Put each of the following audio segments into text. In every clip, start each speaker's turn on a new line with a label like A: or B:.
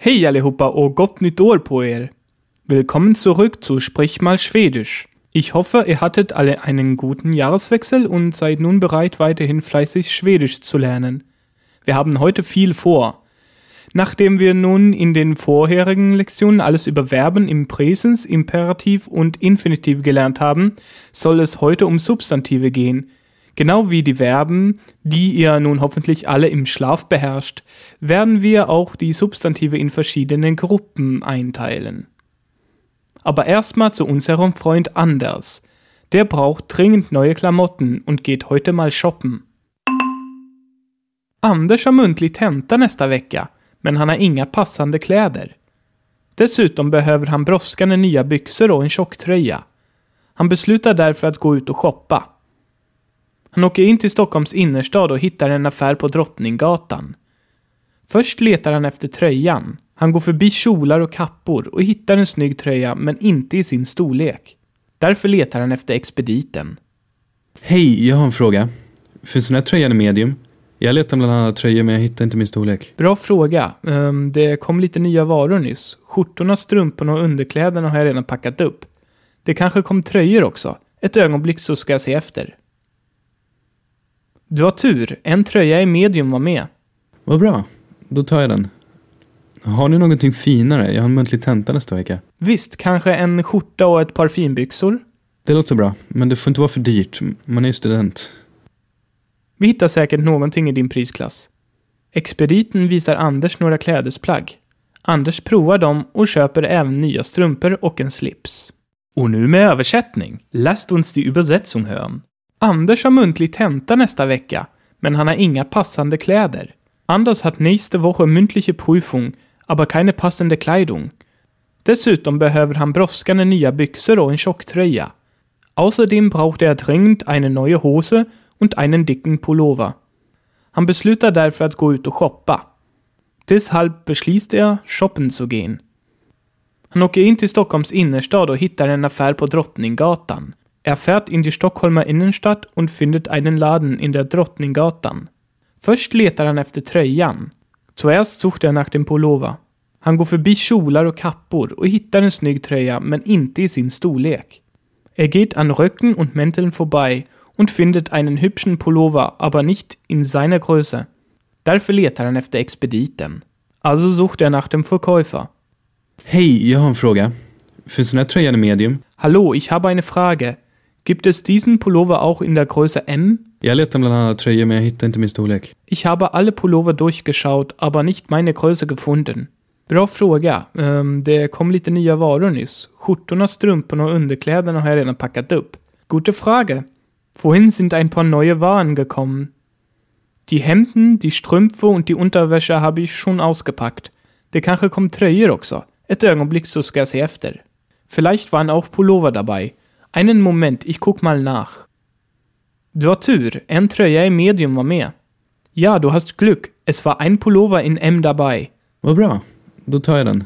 A: Hej allihopa och gott nytt år! Willkommen zurück zu Sprich mal Schwedisch. Ich hoffe, ihr hattet alle einen guten Jahreswechsel und seid nun bereit, weiterhin fleißig Schwedisch zu lernen. Wir haben heute viel vor. Nachdem wir nun in den vorherigen Lektionen alles über Verben im Präsens, Imperativ und Infinitiv gelernt haben, soll es heute um Substantive gehen. Genau wie die Verben, die ihr nun hoffentlich alle im Schlaf beherrscht, werden wir auch die Substantive in verschiedene Gruppen einteilen. Aber erstmal zu unserem Freund Anders. Der braucht dringend neue Klamotten und geht heute mal shoppen. Anders har muntlig tenta nästa vecka, men han har inga passande kläder. Dessutom behöver han brådskande nya byxor och en tjocktröja. Han beslutar därför att gå ut och shoppa. Han åker in till Stockholms innerstad och hittar en affär på Drottninggatan. Först letar han efter tröjan. Han går förbi kjolar och kappor och hittar en snygg tröja men inte i sin storlek. Därför letar han efter expediten.
B: Hej, jag har en fråga. Finns den här tröjan i medium? Jag letar bland annat tröjor men jag hittar inte min storlek.
A: Bra fråga. Ehm, det kom lite nya varor nyss. Skjortorna, strumporna och underkläderna har jag redan packat upp. Det kanske kom tröjor också. Ett ögonblick så ska jag se efter. Du har tur. En tröja i medium var med.
B: Vad bra, då tar jag den. Har ni någonting finare? Jag har en muntlig tenta nästa vecka.
A: Visst, kanske en skjorta och ett par finbyxor?
B: Det låter bra, men det får inte vara för dyrt. Man är ju student.
A: Vi hittar säkert någonting i din prisklass. Expediten visar Anders några klädesplagg. Anders provar dem och köper även nya strumpor och en slips. Och nu med översättning. Lasst uns die Übersetzung hören. Anders har muntlig tenta nästa vecka, men han har inga passande kläder. Anders hat nächste Woche mündliche Prüfung, aber keine passende Kleidung. Dessutom behöver han brådskande nya byxor och en tjocktröja. Außerdem braucht er dringend eine neue Hose und einen dicken Pullover. Han beslutar därför att gå ut och shoppa. Deshalb beschließt er, shoppen zu gehen. Han åker in till Stockholms innerstad och hittar en affär på Drottninggatan. Er fährt in die Stockholmer Innenstadt und findet einen Laden in der Drottninggatan. Först letar han efter tröjan. Zuerst sucht er nach dem Pullover. Han går förbi kjolar och kappor och hittar en snygg tröja men inte i sin storlek. Er geht an Röcken und Mänteln vorbei und findet einen hübschen Pullover, aber nicht in seiner Größe. Därför letar han efter expediten. Also sucht er nach dem Verkäufer.
B: Hej, jag har en fråga. Finns den här tröjan i medium?
A: Hallo, ich habe eine Frage. Gibt es diesen Pullover auch in der Größe M? Ich habe alle Pullover durchgeschaut, aber nicht meine Größe gefunden. Bra fråga. Ehm, det kom lite nya varor nyss. Skjortorna, strumporna och underkläderna har jag redan packat upp. Gute Frage. Vorhin sind ein paar neue Waren gekommen. Die Hemden, die Strümpfe und die Unterwäsche habe ich schon ausgepackt. Det kanske kom tröjor också. Ett ögonblick så ska jag se efter. Vielleicht waren auch Pullover dabei. Einen Moment, ich guck mal nach. Du har tur, en tröja i medium var med. Ja, du hast Glück. Es war ein Pullover in M dabei.
B: Vad bra, då tar jag den.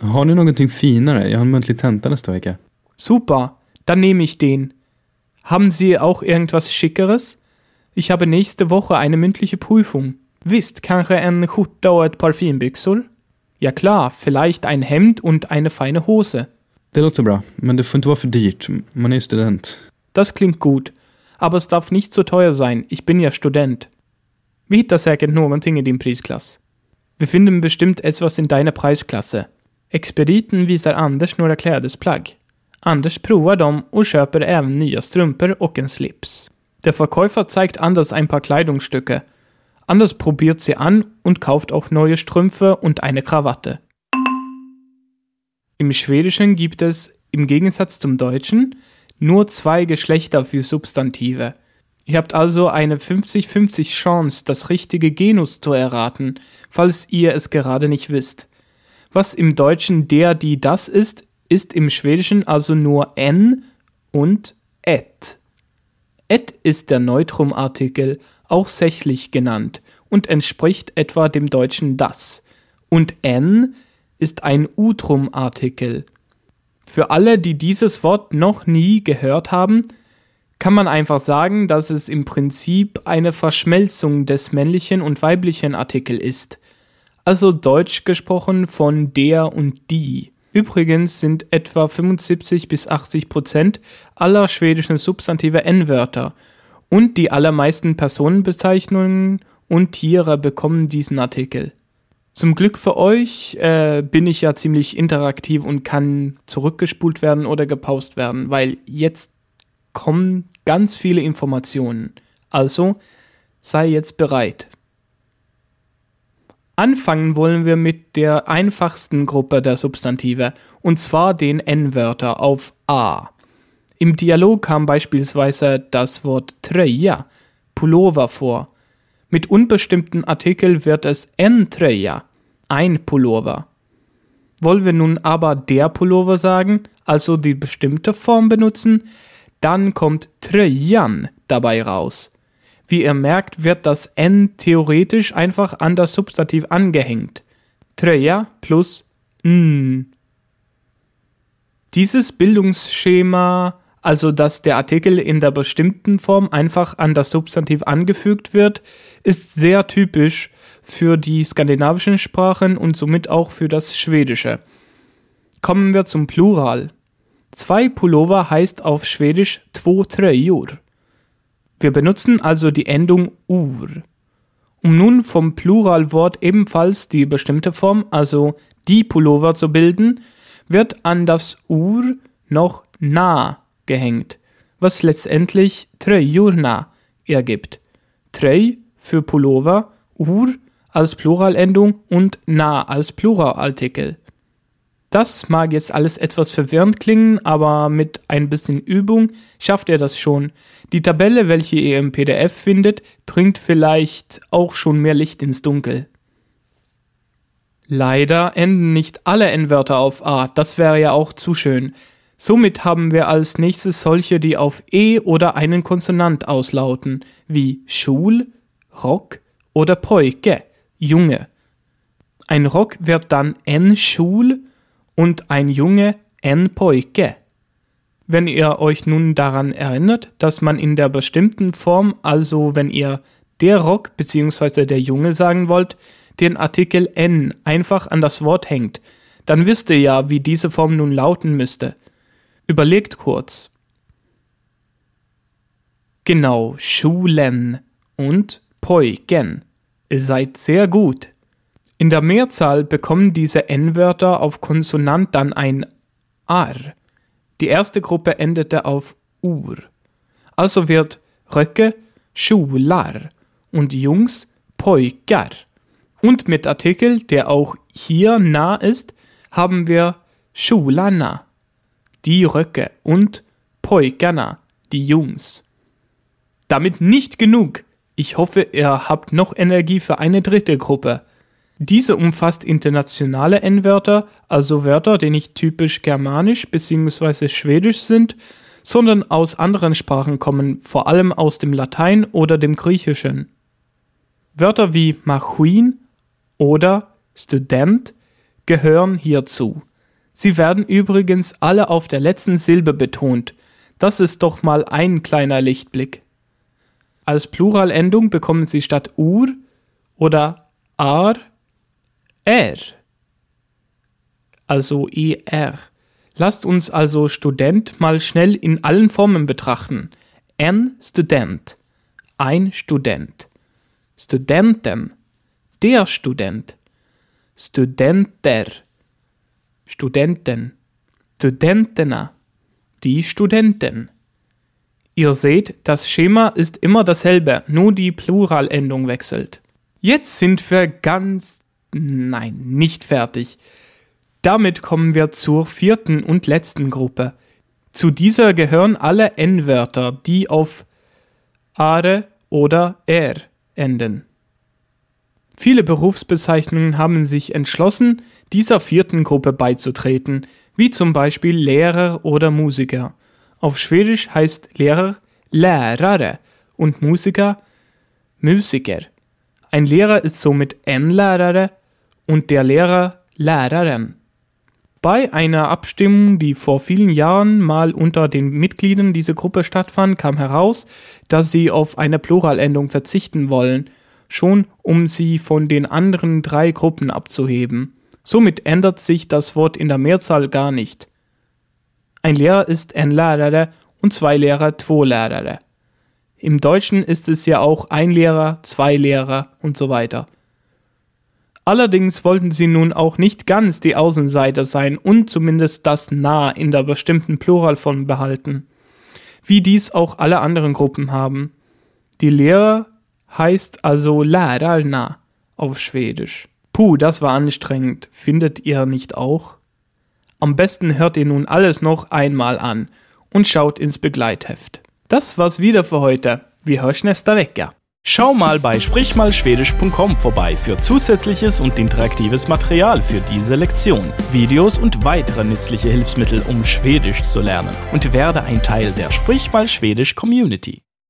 B: Har ni någonting finare? Jag har en muntlig tenta nästa vecka.
A: Super, dann nehme ich den. Haben Sie auch irgendwas Schickeres? Ich habe nächste Woche eine mündliche Prüfung. Visst, kanske en skjorta och ett par finbyxor? Ja klar, vielleicht ein Hemd und eine feine Hose.
B: Det låter bra, men det får inte vara för dyrt. Man är student.
A: Das klingt gut. Aber es darf nicht zu teuer sein. Ich bin ja Student. Vi hittar säkert någonting i din prisklass. Wir finden bestimmt etwas in deiner Preisklasse. Expediten visar Anders några klädesplagg. Anders provar dem och köper även nya strumpor och en slips. Der Verkäufer zeigt Anders ein paar Kleidungsstücke. Anders probiert sie an und kauft auch neue Strümpfe und eine Krawatte. Im Schwedischen gibt es, im Gegensatz zum Deutschen, nur zwei Geschlechter für Substantive. Ihr habt also eine 50-50 Chance, das richtige Genus zu erraten, falls ihr es gerade nicht wisst. Was im Deutschen der, die, das ist, ist im Schwedischen also nur n und et. Et ist der Neutrumartikel, auch sächlich genannt, und entspricht etwa dem deutschen das. Und n ist ein Utrum-Artikel. Für alle, die dieses Wort noch nie gehört haben, kann man einfach sagen, dass es im Prinzip eine Verschmelzung des männlichen und weiblichen Artikel ist. also Deutsch gesprochen von der und die. Übrigens sind etwa 75 bis 80 Prozent aller schwedischen Substantive N-Wörter und die allermeisten Personenbezeichnungen und Tiere bekommen diesen Artikel. Zum Glück für euch äh, bin ich ja ziemlich interaktiv und kann zurückgespult werden oder gepaust werden, weil jetzt kommen ganz viele Informationen. Also sei jetzt bereit. Anfangen wollen wir mit der einfachsten Gruppe der Substantive, und zwar den N-Wörter auf A. Im Dialog kam beispielsweise das Wort Tröja, Pullover vor. Mit unbestimmten Artikel wird es N-Tröja, ein Pullover. Wollen wir nun aber der Pullover sagen, also die bestimmte Form benutzen, dann kommt Tröjan dabei raus. Wie ihr merkt, wird das N theoretisch einfach an das Substantiv angehängt. Tröja plus N. Dieses Bildungsschema, also dass der Artikel in der bestimmten Form einfach an das Substantiv angefügt wird, ist sehr typisch für die skandinavischen Sprachen und somit auch für das Schwedische. Kommen wir zum Plural. Zwei Pullover heißt auf Schwedisch två tröjor. Wir benutzen also die Endung ur. Um nun vom Pluralwort ebenfalls die bestimmte Form, also die Pullover zu bilden, wird an das ur noch na gehängt, was letztendlich tröjorna ergibt. Tröj für Pullover, ur als Pluralendung und na als Pluralartikel. Das mag jetzt alles etwas verwirrend klingen, aber mit ein bisschen Übung schafft ihr das schon. Die Tabelle, welche ihr im PDF findet, bringt vielleicht auch schon mehr Licht ins Dunkel. Leider enden nicht alle N-Wörter auf A, das wäre ja auch zu schön. Somit haben wir als nächstes solche, die auf E oder einen Konsonant auslauten, wie Schul, Rock oder Poike, Junge. Ein Rock wird dann N-Schul und ein Junge en Poike. Wenn ihr euch nun daran erinnert, dass man in der bestimmten Form, also wenn ihr der Rock bzw. der Junge sagen wollt, den Artikel n einfach an das Wort hängt, dann wisst ihr ja, wie diese Form nun lauten müsste. Überlegt kurz. Genau, Schulen und Poiken. Seid sehr gut. In der Mehrzahl bekommen diese N-Wörter auf Konsonant dann ein ar. Die erste Gruppe endete auf ur. Also wird Röcke Schular und Jungs Poikar. Und mit Artikel, der auch hier nah ist, haben wir Schulana, die Röcke und Poikana, die Jungs. Damit nicht genug. Ich hoffe, ihr habt noch Energie für eine dritte Gruppe. Diese umfasst internationale N-Wörter, also Wörter, die nicht typisch germanisch bzw. schwedisch sind, sondern aus anderen Sprachen kommen, vor allem aus dem Latein oder dem Griechischen. Wörter wie Machuin oder Student gehören hierzu. Sie werden übrigens alle auf der letzten Silbe betont. Das ist doch mal ein kleiner Lichtblick. Als Pluralendung bekommen sie statt ur oder ar R. Also ER. Lasst uns also Student mal schnell in allen Formen betrachten. N Student. Ein Student. Studenten. Der Student. Studenter. Studenten. Studentena. Die Studenten. Ihr seht, das Schema ist immer dasselbe, nur die Pluralendung wechselt. Jetzt sind wir ganz Nein, nicht fertig. Damit kommen wir zur vierten und letzten Gruppe. Zu dieser gehören alle N-Wörter, die auf are oder er enden. Viele Berufsbezeichnungen haben sich entschlossen, dieser vierten Gruppe beizutreten, wie zum Beispiel Lehrer oder Musiker. Auf Schwedisch heißt Lehrer Lärare und Musiker Musiker. Ein Lehrer ist somit en Lärare und der Lehrer Lehrerin. Bei einer Abstimmung, die vor vielen Jahren mal unter den Mitgliedern dieser Gruppe stattfand, kam heraus, dass sie auf eine Pluralendung verzichten wollen. schon um sie von den anderen drei Gruppen abzuheben. Somit ändert sich das Wort in der Mehrzahl gar nicht. Ein Lehrer ist ein Lärare und zwei Lehrer zwei Lärare. Im Deutschen ist es ja auch ein Lehrer, zwei Lehrer und so weiter. Allerdings wollten sie nun auch nicht ganz die Außenseiter sein und zumindest das nah in der bestimmten Pluralform behalten, wie dies auch alle anderen Gruppen haben. Die Lehrer heißt also lärarna auf Schwedisch. Puh, das war anstrengend, findet ihr nicht auch? Am besten hört ihr nun alles noch einmal an und schaut ins Begleitheft. Das war's wieder für heute. Wir hören nästa vecka.
C: Schau mal bei sprichmalschwedisch.com vorbei für zusätzliches und interaktives Material für diese Lektion, Videos und weitere nützliche Hilfsmittel, um Schwedisch zu lernen und werde ein Teil der Sprich mal Schwedisch Community.